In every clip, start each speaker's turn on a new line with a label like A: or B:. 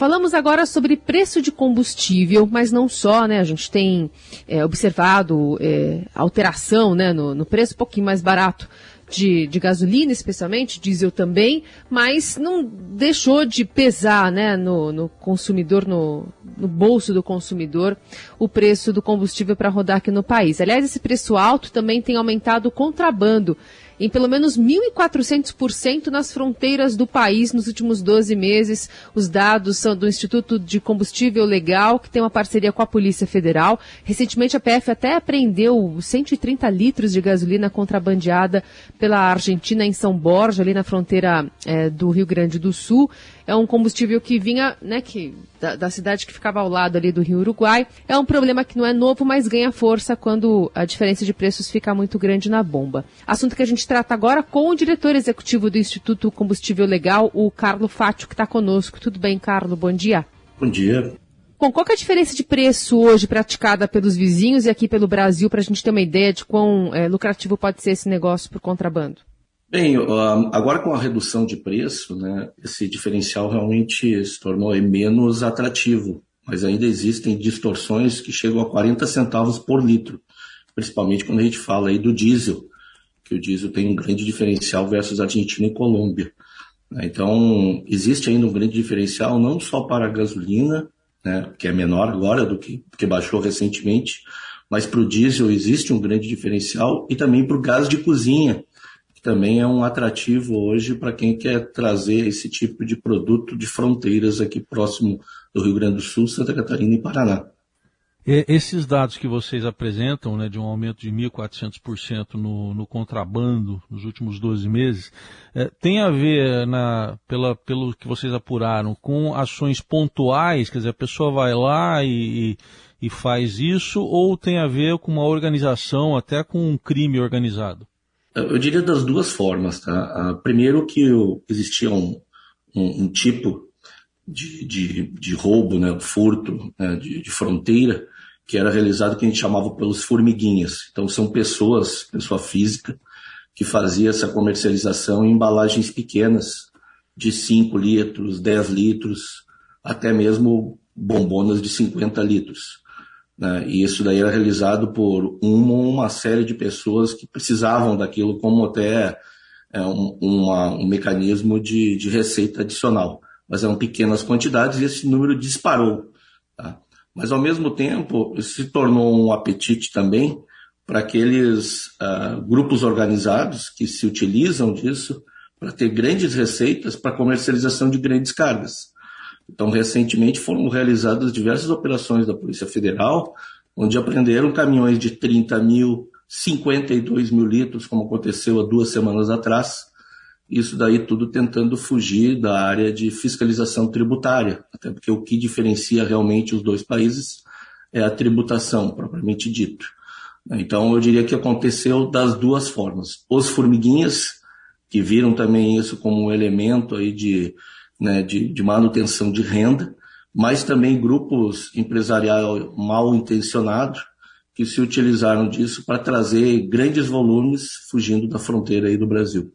A: Falamos agora sobre preço de combustível, mas não só, né? A gente tem é, observado é, alteração né, no, no preço, um pouquinho mais barato de, de, gasolina, especialmente, diesel também, mas não deixou de pesar né, no, no consumidor, no, no, bolso do consumidor, o preço do combustível para rodar aqui no país. Aliás, esse preço alto também tem aumentado o contrabando em pelo menos 1.400% nas fronteiras do país nos últimos 12 meses. Os dados são do Instituto de Combustível Legal, que tem uma parceria com a Polícia Federal. Recentemente, a PF até apreendeu 130 litros de gasolina contrabandeada pela Argentina em São Borja, ali na fronteira é, do Rio Grande do Sul é um combustível que vinha, né, que, da, da, cidade que ficava ao lado ali do Rio Uruguai. É um problema que não é novo, mas ganha força quando a diferença de preços fica muito grande na bomba. Assunto que a gente trata agora com o diretor executivo do Instituto Combustível Legal, o Carlo Fátio, que está conosco. Tudo bem, Carlo? Bom dia.
B: Bom dia.
A: Bom, qual é a diferença de preço hoje praticada pelos vizinhos e aqui pelo Brasil, para a gente ter uma ideia de quão é, lucrativo pode ser esse negócio por contrabando?
B: Bem, agora com a redução de preço, né, esse diferencial realmente se tornou menos atrativo, mas ainda existem distorções que chegam a 40 centavos por litro, principalmente quando a gente fala aí do diesel, que o diesel tem um grande diferencial versus Argentina e Colômbia. Né. Então, existe ainda um grande diferencial não só para a gasolina, né, que é menor agora do que, que baixou recentemente, mas para o diesel existe um grande diferencial e também para o gás de cozinha, que também é um atrativo hoje para quem quer trazer esse tipo de produto de fronteiras aqui próximo do Rio Grande do Sul, Santa Catarina e Paraná.
C: Esses dados que vocês apresentam, né, de um aumento de 1.400% no, no contrabando nos últimos 12 meses, é, tem a ver, na, pela, pelo que vocês apuraram, com ações pontuais, quer dizer, a pessoa vai lá e, e, e faz isso, ou tem a ver com uma organização, até com um crime organizado?
B: Eu diria das duas formas, tá? Ah, primeiro que existia um, um, um tipo de, de, de, roubo, né, furto né, de, de, fronteira, que era realizado que a gente chamava pelos formiguinhas. Então são pessoas, pessoa física, que fazia essa comercialização em embalagens pequenas, de 5 litros, 10 litros, até mesmo bombonas de 50 litros. Né? E isso daí era realizado por uma uma série de pessoas que precisavam daquilo como até é, um, uma, um mecanismo de, de receita adicional. Mas eram pequenas quantidades e esse número disparou. Tá? Mas, ao mesmo tempo, se tornou um apetite também para aqueles uh, grupos organizados que se utilizam disso para ter grandes receitas para comercialização de grandes cargas. Então, recentemente foram realizadas diversas operações da Polícia Federal, onde apreenderam caminhões de 30 mil, 52 mil litros, como aconteceu há duas semanas atrás. Isso daí tudo tentando fugir da área de fiscalização tributária, até porque o que diferencia realmente os dois países é a tributação, propriamente dito. Então, eu diria que aconteceu das duas formas. Os formiguinhas, que viram também isso como um elemento aí de né, de, de manutenção de renda, mas também grupos empresariais mal intencionados que se utilizaram disso para trazer grandes volumes fugindo da fronteira aí do Brasil.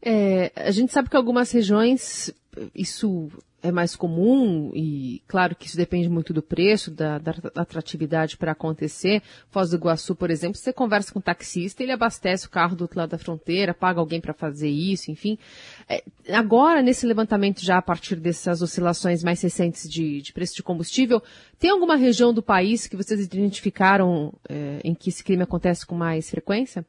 A: É, a gente sabe que algumas regiões isso é mais comum e claro que isso depende muito do preço, da, da atratividade para acontecer. Foz do Iguaçu, por exemplo, você conversa com um taxista, ele abastece o carro do outro lado da fronteira, paga alguém para fazer isso, enfim. É, agora, nesse levantamento já a partir dessas oscilações mais recentes de, de preço de combustível, tem alguma região do país que vocês identificaram é, em que esse crime acontece com mais frequência?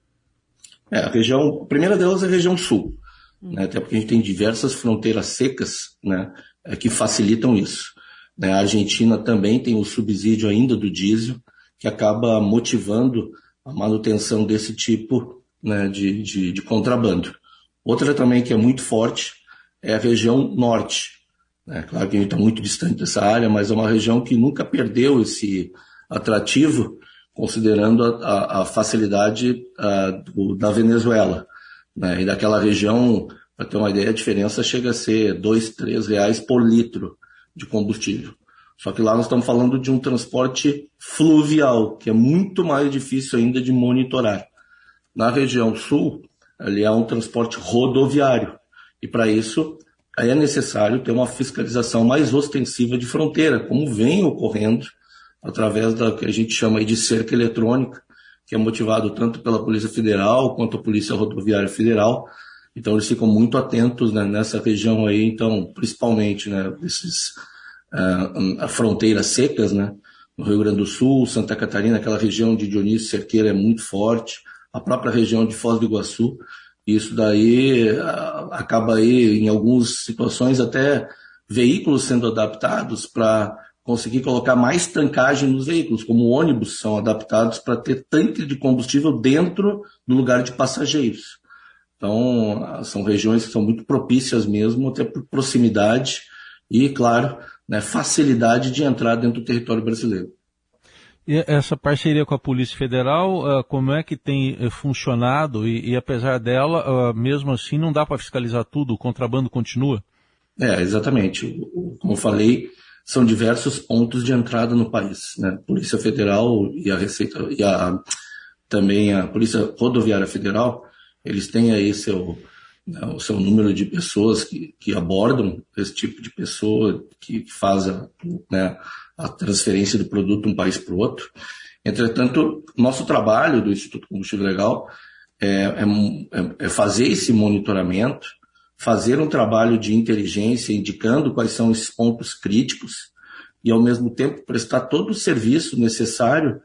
B: É, a região, a primeira delas é a região sul. Hum. Né, até porque a gente tem diversas fronteiras secas, né, que facilitam isso. Né? A Argentina também tem o subsídio ainda do diesel, que acaba motivando a manutenção desse tipo né, de, de, de, contrabando. Outra também que é muito forte é a região norte. Né? Claro que a gente está muito distante dessa área, mas é uma região que nunca perdeu esse atrativo, considerando a, a, a facilidade a, do, da Venezuela. Né? E daquela região para ter uma ideia, a diferença chega a ser dois, três reais por litro de combustível. Só que lá nós estamos falando de um transporte fluvial, que é muito mais difícil ainda de monitorar. Na região sul, ali é um transporte rodoviário. E para isso, é necessário ter uma fiscalização mais ostensiva de fronteira, como vem ocorrendo através da que a gente chama de cerca eletrônica, que é motivado tanto pela Polícia Federal quanto a Polícia Rodoviária Federal. Então eles ficam muito atentos né, nessa região aí, então principalmente né, esses uh, fronteiras secas, né, no Rio Grande do Sul, Santa Catarina, aquela região de Dionísio Cerqueira é muito forte, a própria região de Foz do Iguaçu. Isso daí uh, acaba aí, em algumas situações, até veículos sendo adaptados para conseguir colocar mais tancagem nos veículos, como ônibus são adaptados para ter tanque de combustível dentro do lugar de passageiros. Então, são regiões que são muito propícias mesmo, até por proximidade e, claro, né, facilidade de entrar dentro do território brasileiro.
C: E essa parceria com a Polícia Federal, ah, como é que tem eh, funcionado? E, e apesar dela, ah, mesmo assim, não dá para fiscalizar tudo, o contrabando continua?
B: É, exatamente. Como eu falei, são diversos pontos de entrada no país. Né? Polícia Federal e a Receita e a, também a Polícia Rodoviária Federal, eles têm aí seu, né, o seu número de pessoas que, que abordam esse tipo de pessoa, que, faz a, né, a transferência do produto de um país para o outro. Entretanto, nosso trabalho do Instituto Combustível Legal é, é, é fazer esse monitoramento, fazer um trabalho de inteligência indicando quais são esses pontos críticos e, ao mesmo tempo, prestar todo o serviço necessário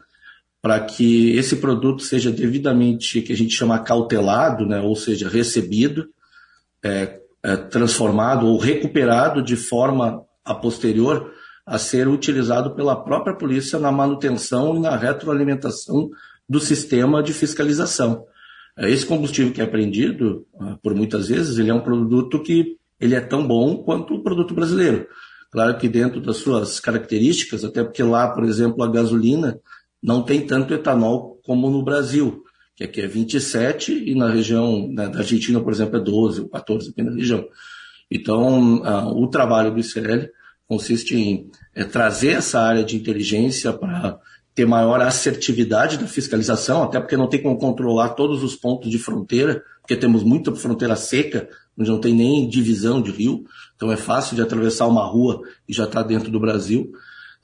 B: para que esse produto seja devidamente, que a gente chama cautelado, né, ou seja, recebido, é, é, transformado ou recuperado de forma a posterior a ser utilizado pela própria polícia na manutenção e na retroalimentação do sistema de fiscalização. É, esse combustível que é apreendido, ah, por muitas vezes, ele é um produto que ele é tão bom quanto o produto brasileiro. Claro que dentro das suas características, até porque lá, por exemplo, a gasolina não tem tanto etanol como no Brasil, que aqui é 27 e na região né, da Argentina, por exemplo, é 12 ou 14 aqui na região. Então, o trabalho do ICL consiste em é, trazer essa área de inteligência para ter maior assertividade da fiscalização, até porque não tem como controlar todos os pontos de fronteira, porque temos muita fronteira seca, onde não tem nem divisão de rio, então é fácil de atravessar uma rua e já está dentro do Brasil.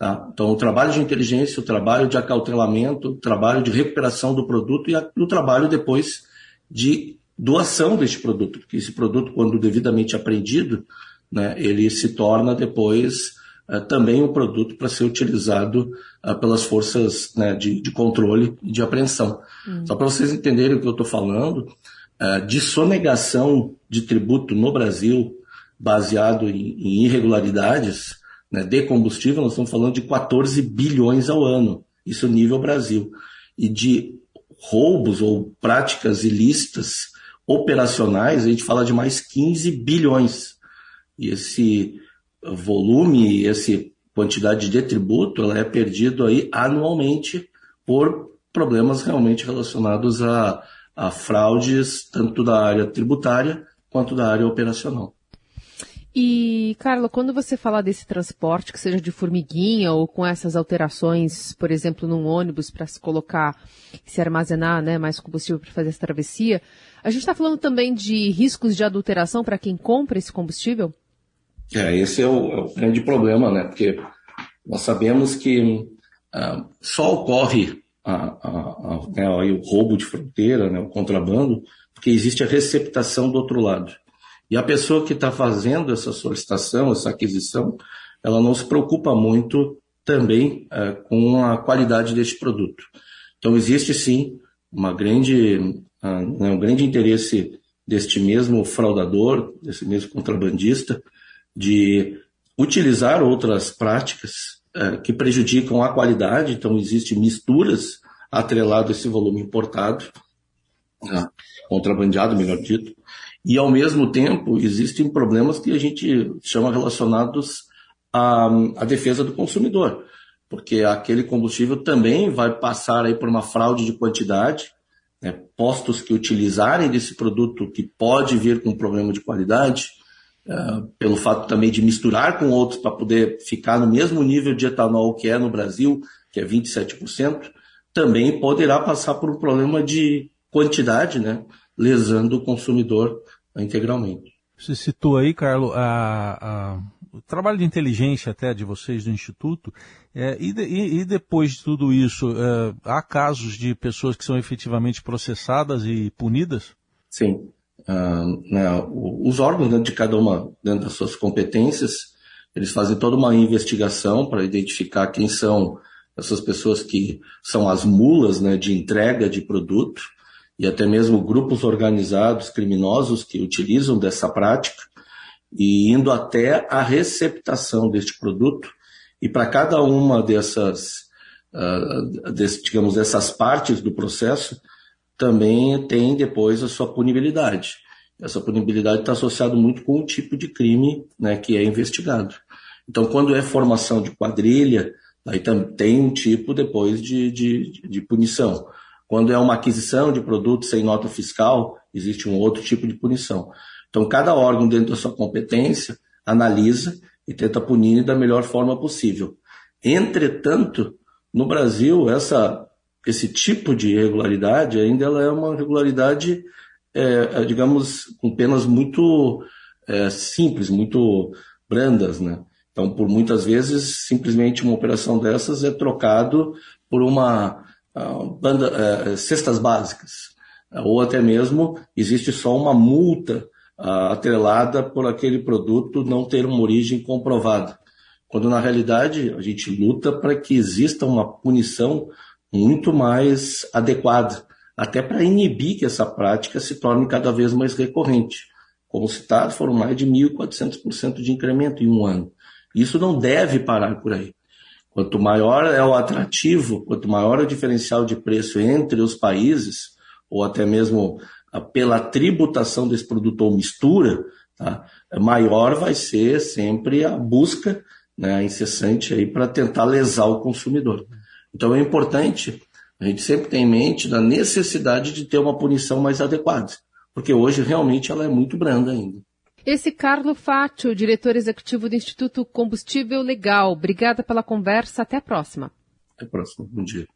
B: Tá? Então, o trabalho de inteligência, o trabalho de acautelamento, o trabalho de recuperação do produto e o trabalho depois de doação deste produto, porque esse produto, quando devidamente apreendido, né, ele se torna depois uh, também um produto para ser utilizado uh, pelas forças né, de, de, controle e de apreensão. Hum. Só para vocês entenderem o que eu estou falando, uh, de sonegação de tributo no Brasil, baseado em, em irregularidades né, de combustível, nós estamos falando de 14 bilhões ao ano, isso nível Brasil. E de roubos ou práticas ilícitas operacionais, a gente fala de mais 15 bilhões. E esse volume, essa quantidade de tributo, ela é perdido aí anualmente por problemas realmente relacionados a, a fraudes, tanto da área tributária quanto da área operacional.
A: E, Carla, quando você fala desse transporte, que seja de formiguinha ou com essas alterações, por exemplo, num ônibus para se colocar, se armazenar né, mais combustível para fazer essa travessia, a gente está falando também de riscos de adulteração para quem compra esse combustível?
B: É, esse é o, é o grande problema, né? Porque nós sabemos que uh, só ocorre a, a, a, né, o roubo de fronteira, né, o contrabando, porque existe a receptação do outro lado. E a pessoa que está fazendo essa solicitação, essa aquisição, ela não se preocupa muito também uh, com a qualidade deste produto. Então existe sim uma grande, uh, um grande interesse deste mesmo fraudador, desse mesmo contrabandista, de utilizar outras práticas é, que prejudicam a qualidade, então existem misturas atrelado a esse volume importado, né, contrabandeado, melhor dito, e ao mesmo tempo existem problemas que a gente chama relacionados à, à defesa do consumidor, porque aquele combustível também vai passar aí por uma fraude de quantidade, né, postos que utilizarem desse produto que pode vir com problema de qualidade, uh, pelo fato também de misturar com outros para poder ficar no mesmo nível de etanol que é no Brasil, que é 27%, também poderá passar por um problema de quantidade, né, lesando o consumidor integralmente.
C: Você citou aí, Carlos, a, a, o trabalho de inteligência até de vocês do Instituto, é, e, de, e, depois de tudo isso, é, há casos de pessoas que são efetivamente processadas e punidas?
B: Sim. Uh, né, os órgãos dentro de cada uma, dentro das suas competências, eles fazem toda uma investigação para identificar quem são essas pessoas que são as mulas né, de entrega de produto e até mesmo grupos organizados criminosos que utilizam dessa prática e indo até a receptação deste produto e para cada uma dessas, uh, desse, digamos, dessas partes do processo também tem depois a sua punibilidade. Essa punibilidade está associada muito com o tipo de crime né, que é investigado. Então, quando é formação de quadrilha, aí tem um tipo depois de, de, de punição. Quando é uma aquisição de produto sem nota fiscal, existe um outro tipo de punição. Então, cada órgão, dentro da sua competência, analisa e tenta punir da melhor forma possível. Entretanto, no Brasil, essa, esse tipo de irregularidade ainda ela é uma regularidade, é, é digamos, com penas muito é, simples, muito brandas, né? Então, por muitas vezes, simplesmente uma operação dessas é trocado por uma banda, uh, cestas básicas, uh, ou até mesmo existe só uma multa atrelada por aquele produto não ter uma origem comprovada. Quando na realidade a gente luta para que exista uma punição muito mais adequada, até para inibir que essa prática se torne cada vez mais recorrente. Como citado, foram mais de 1.400% de incremento em um ano. Isso não deve parar por aí. Quanto maior é o atrativo, quanto maior é o diferencial de preço entre os países, ou até mesmo pela tributação desse produto ou mistura, tá? maior vai ser sempre a busca né, incessante aí para tentar lesar o consumidor. Então é importante a gente sempre ter em mente da necessidade de ter uma punição mais adequada, porque hoje realmente ela é muito branda ainda.
A: Esse Carlo Fátio, diretor executivo do Instituto Combustível Legal. Obrigada pela conversa. Até a próxima.
B: Até a próxima. Bom dia.